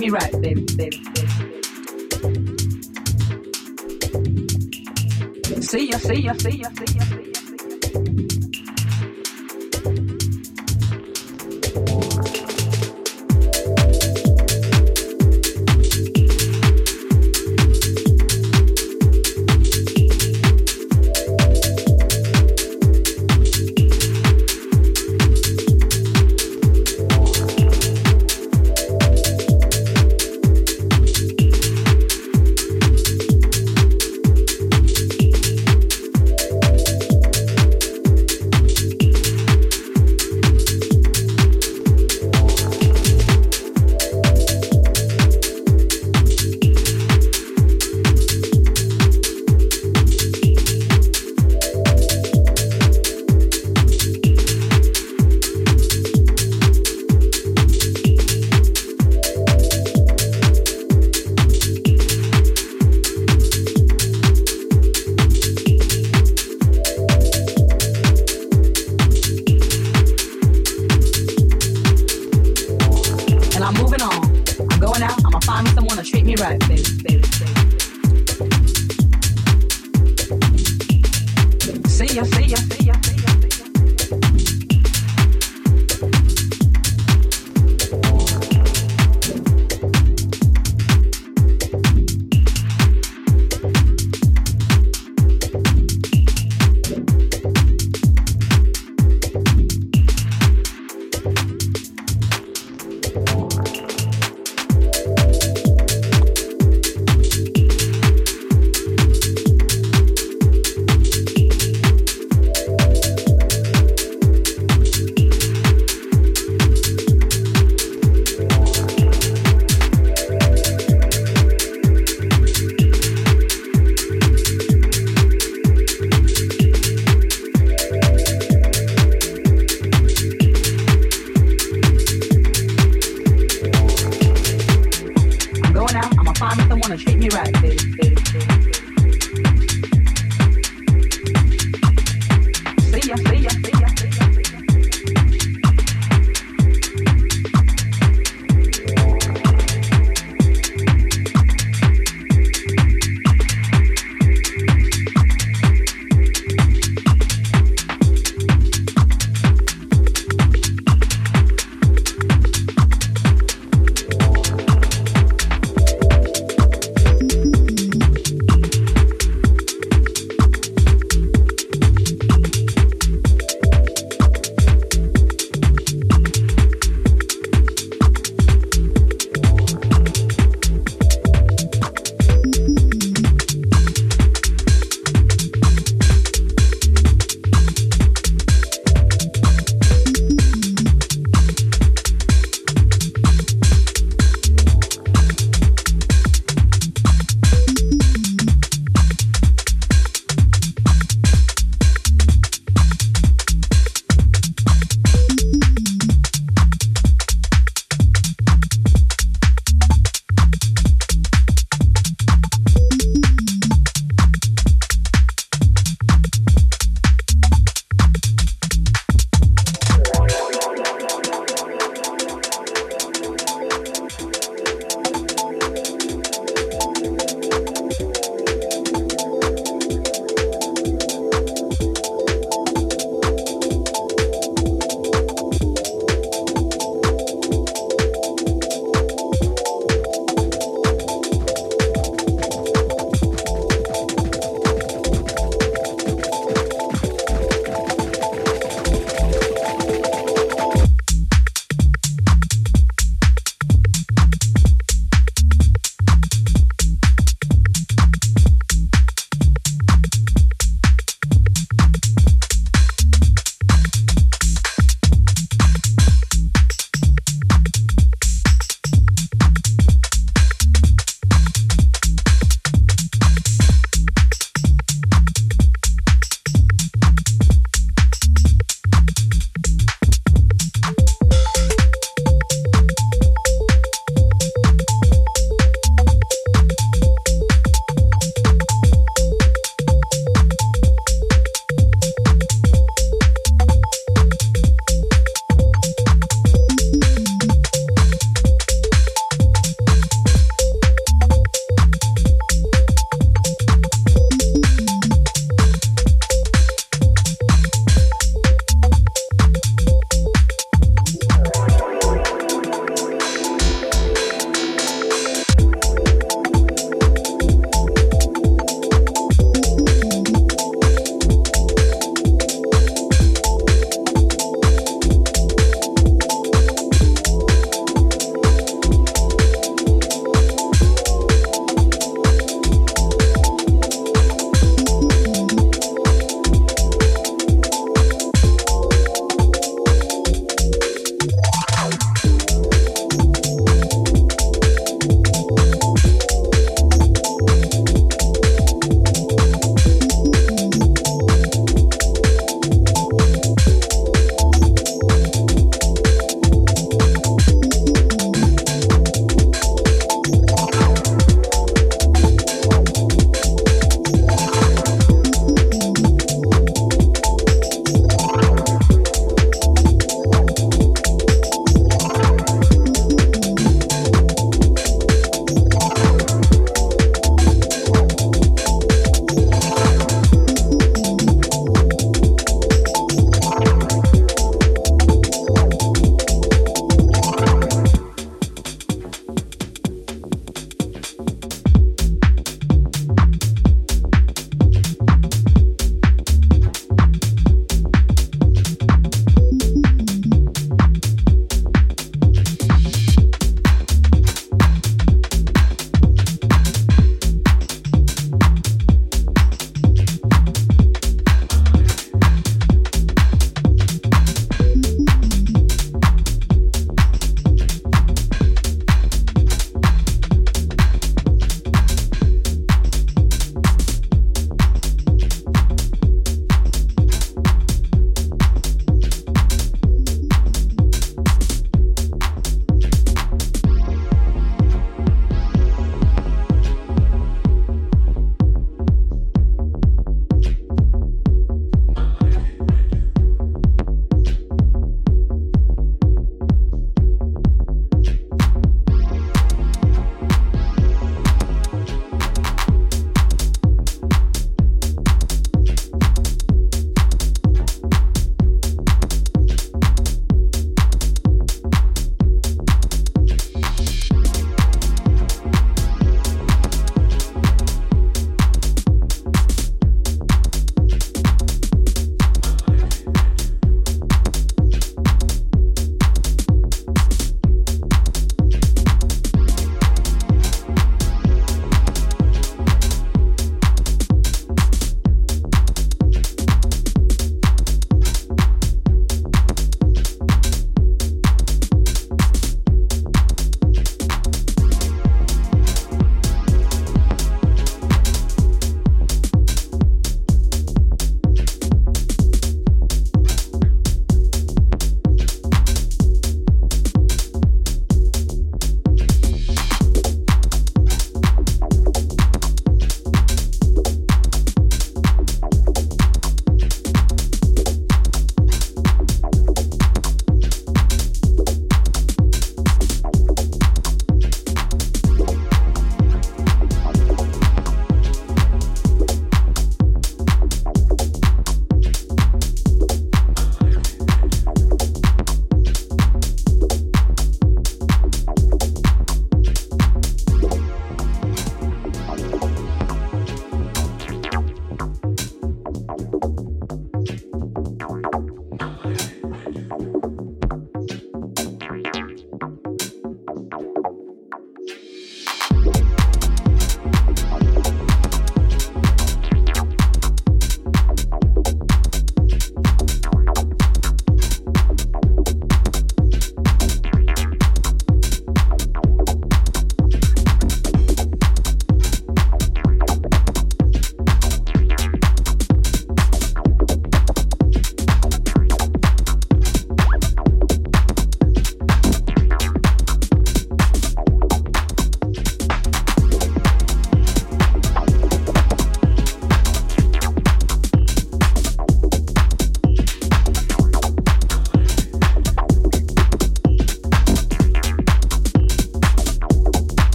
me right,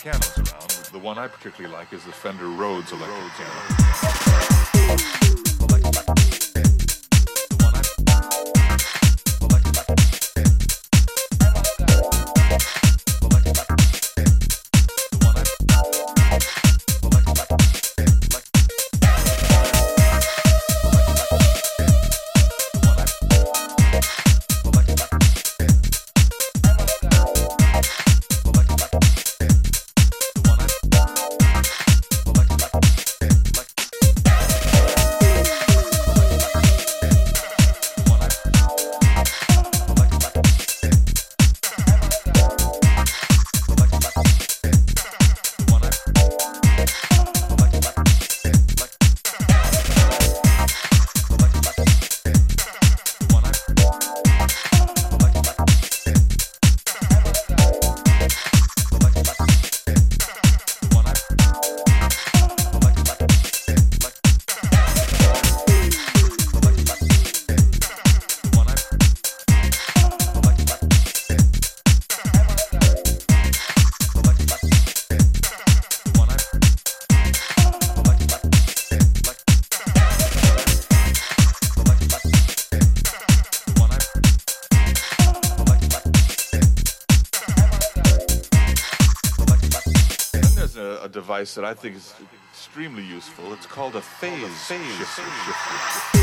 pianos around. The one I particularly like is the Fender Rhodes electric piano. Device that I think is extremely useful. It's called a phase, shifter.